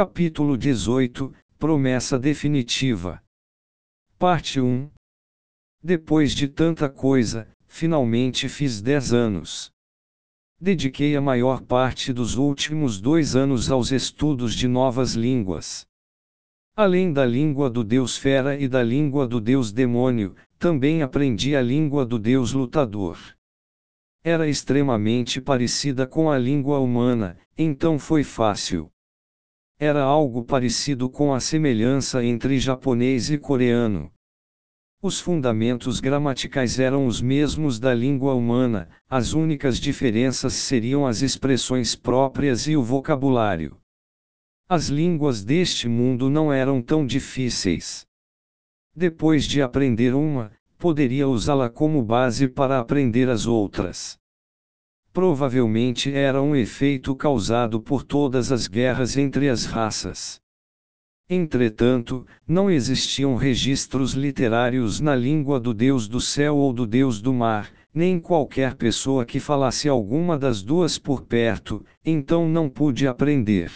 Capítulo 18 Promessa Definitiva. Parte 1 Depois de tanta coisa, finalmente fiz 10 anos. Dediquei a maior parte dos últimos dois anos aos estudos de novas línguas. Além da língua do deus fera e da língua do deus demônio, também aprendi a língua do deus lutador. Era extremamente parecida com a língua humana, então foi fácil. Era algo parecido com a semelhança entre japonês e coreano. Os fundamentos gramaticais eram os mesmos da língua humana, as únicas diferenças seriam as expressões próprias e o vocabulário. As línguas deste mundo não eram tão difíceis. Depois de aprender uma, poderia usá-la como base para aprender as outras. Provavelmente era um efeito causado por todas as guerras entre as raças. Entretanto, não existiam registros literários na língua do Deus do céu ou do Deus do mar, nem qualquer pessoa que falasse alguma das duas por perto, então não pude aprender.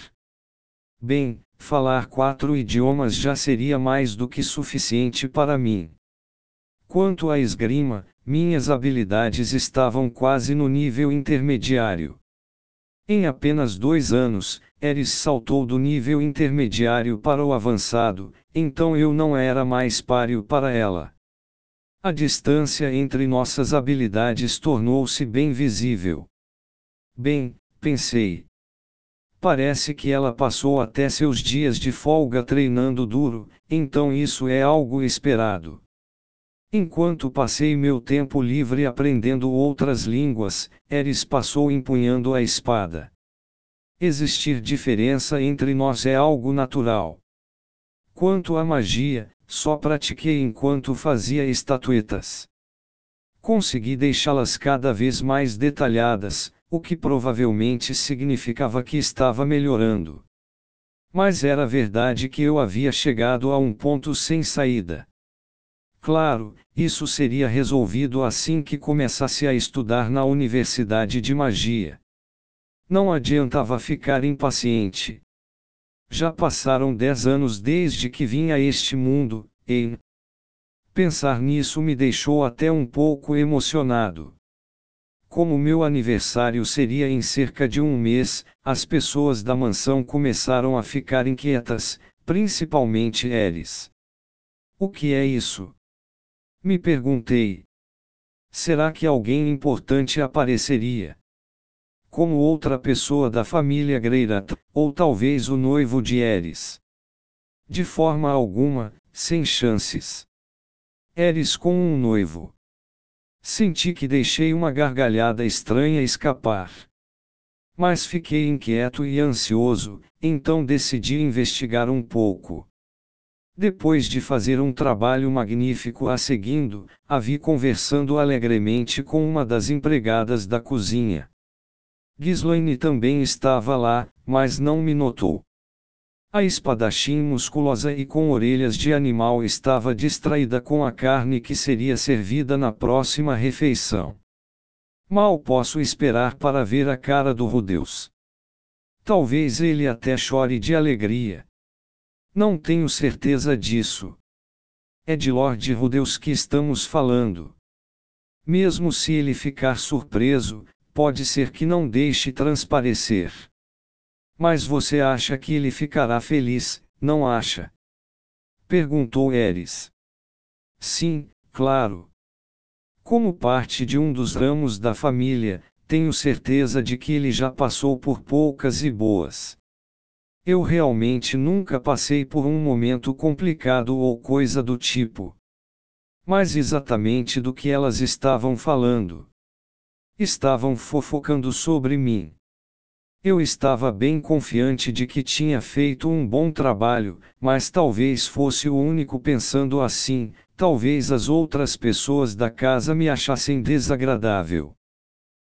Bem, falar quatro idiomas já seria mais do que suficiente para mim. Quanto à esgrima, minhas habilidades estavam quase no nível intermediário. Em apenas dois anos, Eris saltou do nível intermediário para o avançado, então eu não era mais páreo para ela. A distância entre nossas habilidades tornou-se bem visível. Bem, pensei, Parece que ela passou até seus dias de folga treinando duro, então isso é algo esperado. Enquanto passei meu tempo livre aprendendo outras línguas, Eris passou empunhando a espada. Existir diferença entre nós é algo natural. Quanto à magia, só pratiquei enquanto fazia estatuetas. Consegui deixá-las cada vez mais detalhadas, o que provavelmente significava que estava melhorando. Mas era verdade que eu havia chegado a um ponto sem saída. Claro, isso seria resolvido assim que começasse a estudar na Universidade de Magia. Não adiantava ficar impaciente. Já passaram dez anos desde que vim a este mundo, e. Pensar nisso me deixou até um pouco emocionado. Como meu aniversário seria em cerca de um mês, as pessoas da mansão começaram a ficar inquietas, principalmente Eris. O que é isso? Me perguntei. Será que alguém importante apareceria? Como outra pessoa da família Greirat, ou talvez o noivo de Eris? De forma alguma, sem chances. Eris com um noivo. Senti que deixei uma gargalhada estranha escapar. Mas fiquei inquieto e ansioso, então decidi investigar um pouco. Depois de fazer um trabalho magnífico a seguindo, a vi conversando alegremente com uma das empregadas da cozinha. Ghislaine também estava lá, mas não me notou. A espadachim musculosa e com orelhas de animal estava distraída com a carne que seria servida na próxima refeição. Mal posso esperar para ver a cara do Rudeus. Talvez ele até chore de alegria. Não tenho certeza disso. É de Lord Rudeus que estamos falando. Mesmo se ele ficar surpreso, pode ser que não deixe transparecer. Mas você acha que ele ficará feliz, não acha? Perguntou Eris. Sim, claro. Como parte de um dos ramos da família, tenho certeza de que ele já passou por poucas e boas. Eu realmente nunca passei por um momento complicado ou coisa do tipo. Mas exatamente do que elas estavam falando. Estavam fofocando sobre mim. Eu estava bem confiante de que tinha feito um bom trabalho, mas talvez fosse o único pensando assim, talvez as outras pessoas da casa me achassem desagradável.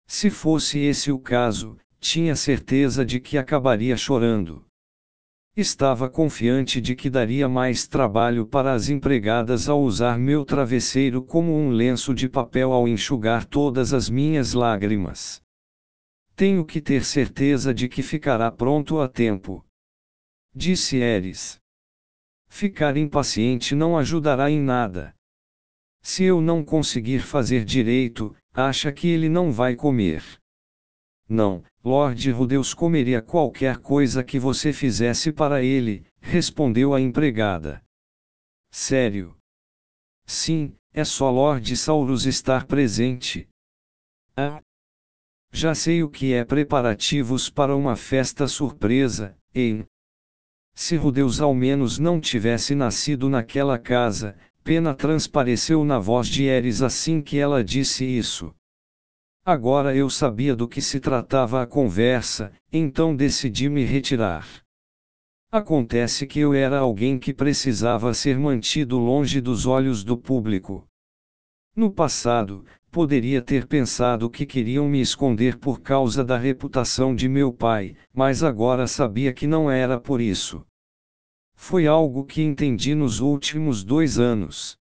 Se fosse esse o caso, tinha certeza de que acabaria chorando. Estava confiante de que daria mais trabalho para as empregadas ao usar meu travesseiro como um lenço de papel ao enxugar todas as minhas lágrimas. Tenho que ter certeza de que ficará pronto a tempo. Disse Eris. Ficar impaciente não ajudará em nada. Se eu não conseguir fazer direito, acha que ele não vai comer. Não, Lord Rudeus comeria qualquer coisa que você fizesse para ele, respondeu a empregada. Sério? Sim, é só Lord Saurus estar presente. Ah! Já sei o que é preparativos para uma festa surpresa, hein? Se Rudeus ao menos não tivesse nascido naquela casa, pena transpareceu na voz de Eris assim que ela disse isso. Agora eu sabia do que se tratava a conversa, então decidi me retirar. Acontece que eu era alguém que precisava ser mantido longe dos olhos do público. No passado, poderia ter pensado que queriam me esconder por causa da reputação de meu pai, mas agora sabia que não era por isso. Foi algo que entendi nos últimos dois anos.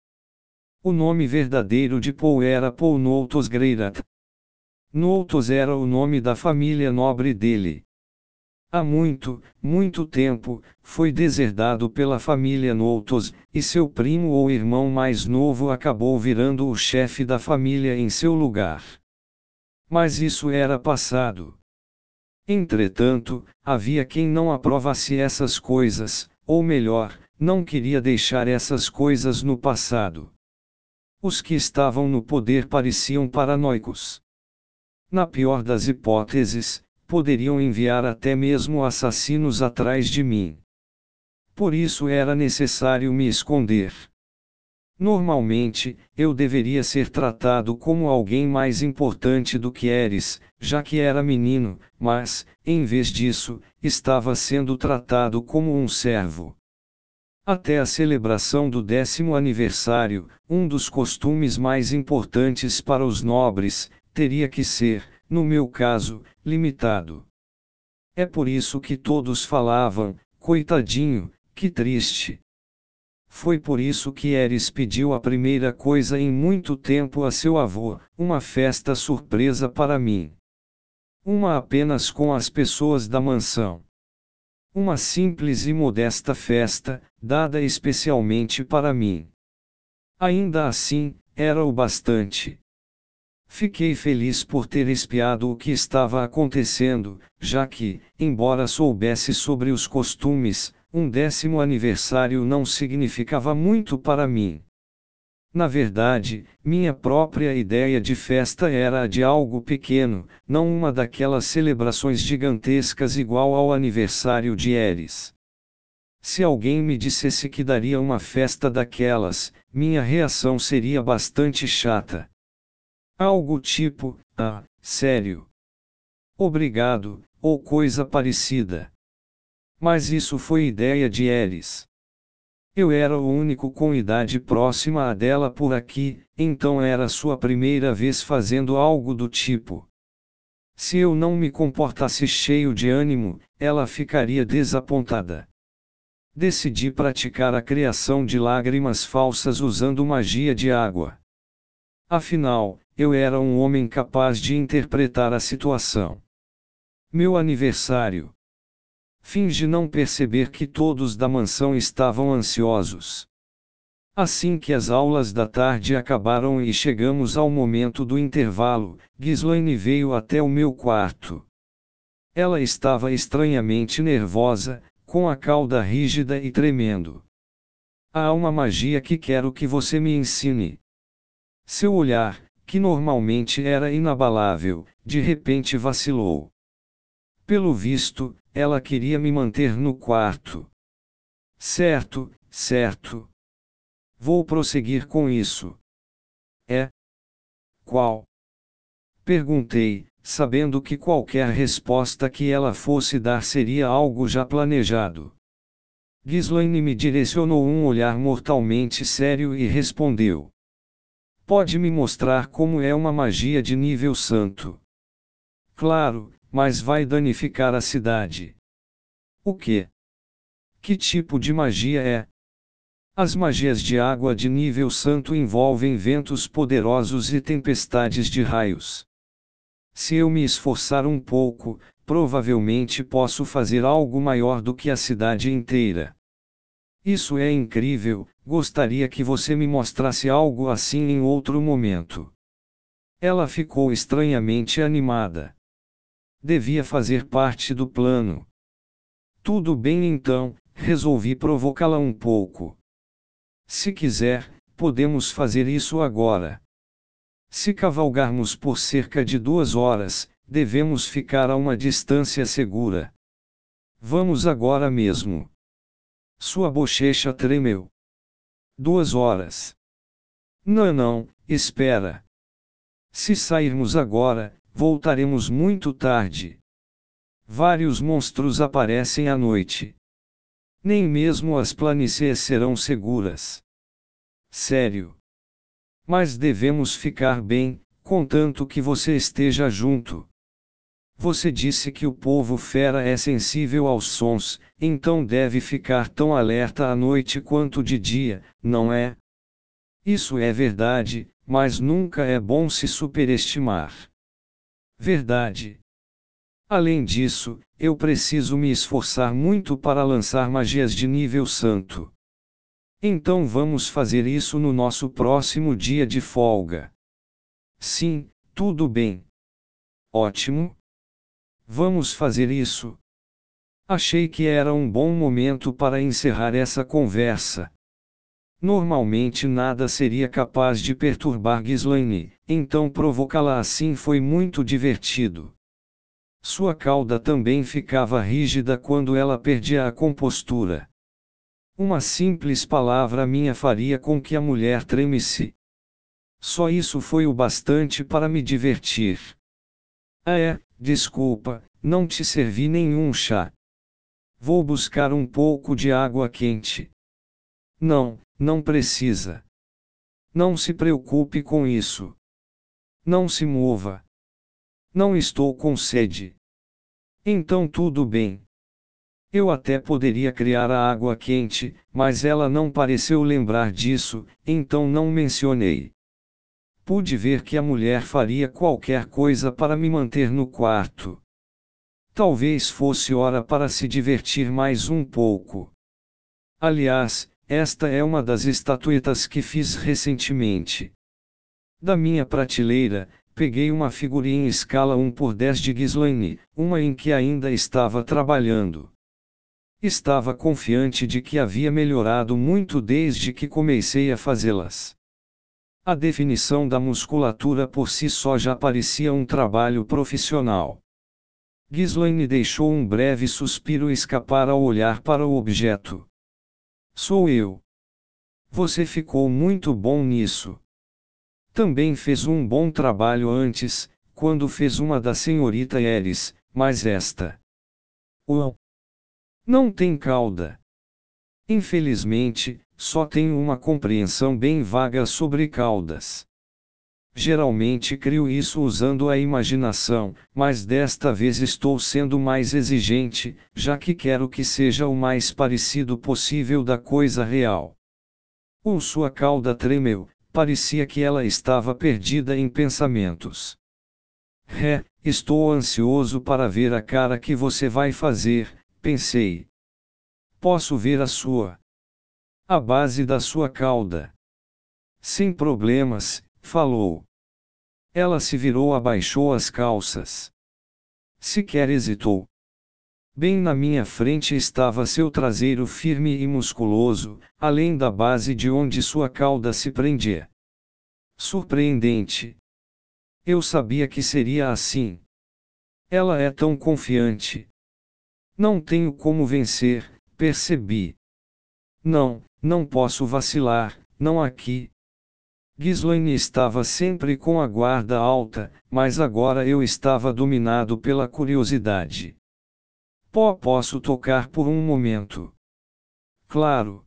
O nome verdadeiro de Paul era Paul Noutos Greirat. Noutos era o nome da família nobre dele. Há muito, muito tempo, foi deserdado pela família Noutos, e seu primo ou irmão mais novo acabou virando o chefe da família em seu lugar. Mas isso era passado. Entretanto, havia quem não aprovasse essas coisas, ou melhor, não queria deixar essas coisas no passado. Os que estavam no poder pareciam paranoicos. Na pior das hipóteses, poderiam enviar até mesmo assassinos atrás de mim. Por isso era necessário me esconder. Normalmente, eu deveria ser tratado como alguém mais importante do que Eres, já que era menino, mas, em vez disso, estava sendo tratado como um servo. Até a celebração do décimo aniversário, um dos costumes mais importantes para os nobres, teria que ser, no meu caso, limitado. É por isso que todos falavam, coitadinho, que triste. Foi por isso que Eris pediu a primeira coisa em muito tempo a seu avô, uma festa surpresa para mim. Uma apenas com as pessoas da mansão. Uma simples e modesta festa, dada especialmente para mim. Ainda assim, era o bastante. Fiquei feliz por ter espiado o que estava acontecendo, já que, embora soubesse sobre os costumes, um décimo aniversário não significava muito para mim. Na verdade, minha própria ideia de festa era a de algo pequeno, não uma daquelas celebrações gigantescas igual ao aniversário de Eris. Se alguém me dissesse que daria uma festa daquelas, minha reação seria bastante chata. Algo tipo, ah, sério. Obrigado, ou coisa parecida. Mas isso foi ideia de Eris. Eu era o único com idade próxima a dela por aqui, então era sua primeira vez fazendo algo do tipo. Se eu não me comportasse cheio de ânimo, ela ficaria desapontada. Decidi praticar a criação de lágrimas falsas usando magia de água. Afinal, eu era um homem capaz de interpretar a situação. Meu aniversário. Finge não perceber que todos da mansão estavam ansiosos. Assim que as aulas da tarde acabaram e chegamos ao momento do intervalo, Ghislaine veio até o meu quarto. Ela estava estranhamente nervosa, com a cauda rígida e tremendo. Há uma magia que quero que você me ensine. Seu olhar, que normalmente era inabalável, de repente vacilou. Pelo visto, ela queria me manter no quarto. Certo, certo. Vou prosseguir com isso. É? Qual? Perguntei, sabendo que qualquer resposta que ela fosse dar seria algo já planejado. Ghislaine me direcionou um olhar mortalmente sério e respondeu: Pode me mostrar como é uma magia de nível santo? Claro, mas vai danificar a cidade. O que? Que tipo de magia é? As magias de água de nível santo envolvem ventos poderosos e tempestades de raios. Se eu me esforçar um pouco, provavelmente posso fazer algo maior do que a cidade inteira. Isso é incrível, gostaria que você me mostrasse algo assim em outro momento. Ela ficou estranhamente animada. Devia fazer parte do plano. Tudo bem então, resolvi provocá-la um pouco. Se quiser, podemos fazer isso agora. Se cavalgarmos por cerca de duas horas, devemos ficar a uma distância segura. Vamos agora mesmo. Sua bochecha tremeu. Duas horas. Não, não, espera. Se sairmos agora, voltaremos muito tarde. Vários monstros aparecem à noite. Nem mesmo as planícies serão seguras. Sério. Mas devemos ficar bem, contanto que você esteja junto. Você disse que o povo fera é sensível aos sons, então deve ficar tão alerta à noite quanto de dia, não é? Isso é verdade, mas nunca é bom se superestimar. Verdade. Além disso, eu preciso me esforçar muito para lançar magias de nível santo. Então vamos fazer isso no nosso próximo dia de folga. Sim, tudo bem. Ótimo. Vamos fazer isso. Achei que era um bom momento para encerrar essa conversa. Normalmente nada seria capaz de perturbar Ghislaine, então provocá-la assim foi muito divertido. Sua cauda também ficava rígida quando ela perdia a compostura. Uma simples palavra minha faria com que a mulher tremesse. Só isso foi o bastante para me divertir. Ah é, desculpa, não te servi nenhum chá. Vou buscar um pouco de água quente. Não, não precisa. Não se preocupe com isso. Não se mova. Não estou com sede. Então tudo bem. Eu até poderia criar a água quente, mas ela não pareceu lembrar disso, então não mencionei. Pude ver que a mulher faria qualquer coisa para me manter no quarto. Talvez fosse hora para se divertir mais um pouco. Aliás, esta é uma das estatuetas que fiz recentemente. Da minha prateleira, peguei uma figurinha em escala 1 por 10 de Ghislaine, uma em que ainda estava trabalhando. Estava confiante de que havia melhorado muito desde que comecei a fazê-las. A definição da musculatura por si só já parecia um trabalho profissional. Ghislaine deixou um breve suspiro escapar ao olhar para o objeto. Sou eu. Você ficou muito bom nisso. Também fez um bom trabalho antes, quando fez uma da senhorita Eris, mas esta. Uau! Não tem cauda. Infelizmente, só tenho uma compreensão bem vaga sobre caudas. Geralmente crio isso usando a imaginação, mas desta vez estou sendo mais exigente, já que quero que seja o mais parecido possível da coisa real. Ou sua cauda tremeu, parecia que ela estava perdida em pensamentos. É, estou ansioso para ver a cara que você vai fazer, pensei. Posso ver a sua. A base da sua cauda. Sem problemas, falou. Ela se virou abaixou as calças. Sequer hesitou. Bem na minha frente estava seu traseiro firme e musculoso, além da base de onde sua cauda se prendia. Surpreendente. Eu sabia que seria assim. Ela é tão confiante. Não tenho como vencer, percebi. Não, não posso vacilar, não aqui, Ghislaine estava sempre com a guarda alta, mas agora eu estava dominado pela curiosidade. Pó posso tocar por um momento. Claro.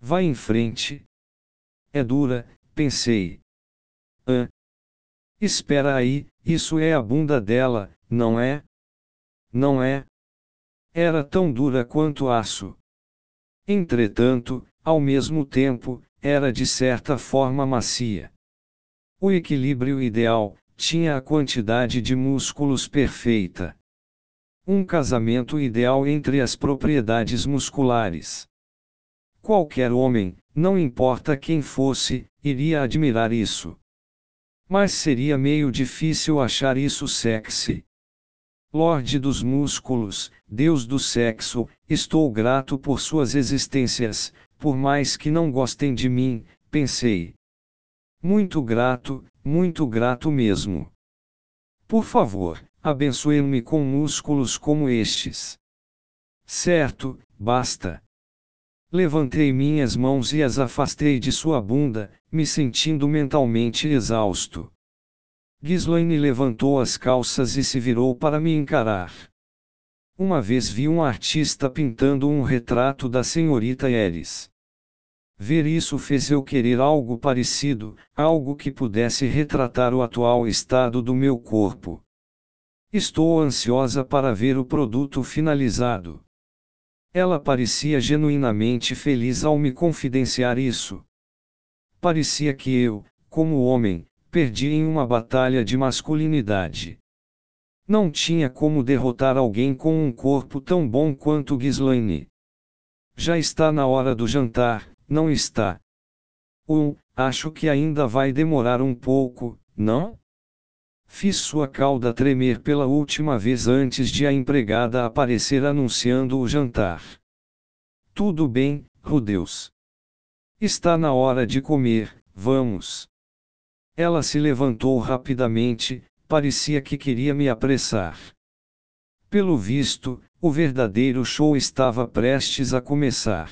Vá em frente. É dura, pensei. Ah. Espera aí, isso é a bunda dela, não é? Não é? Era tão dura quanto aço. Entretanto, ao mesmo tempo, era de certa forma macia. O equilíbrio ideal, tinha a quantidade de músculos perfeita. Um casamento ideal entre as propriedades musculares. Qualquer homem, não importa quem fosse, iria admirar isso. Mas seria meio difícil achar isso sexy. Lorde dos músculos, Deus do sexo, estou grato por suas existências, por mais que não gostem de mim, pensei. Muito grato, muito grato mesmo. Por favor, abençoe-me com músculos como estes. Certo, basta. Levantei minhas mãos e as afastei de sua bunda, me sentindo mentalmente exausto. Ghislaine levantou as calças e se virou para me encarar. Uma vez vi um artista pintando um retrato da senhorita Eris. Ver isso fez eu querer algo parecido, algo que pudesse retratar o atual estado do meu corpo. Estou ansiosa para ver o produto finalizado. Ela parecia genuinamente feliz ao me confidenciar isso. Parecia que eu, como homem, perdi em uma batalha de masculinidade. Não tinha como derrotar alguém com um corpo tão bom quanto Ghislaine. Já está na hora do jantar, não está. Um, acho que ainda vai demorar um pouco, não? Fiz sua cauda tremer pela última vez antes de a empregada aparecer anunciando o jantar. Tudo bem, Rudeus. Está na hora de comer, vamos. Ela se levantou rapidamente, parecia que queria me apressar. Pelo visto, o verdadeiro show estava prestes a começar.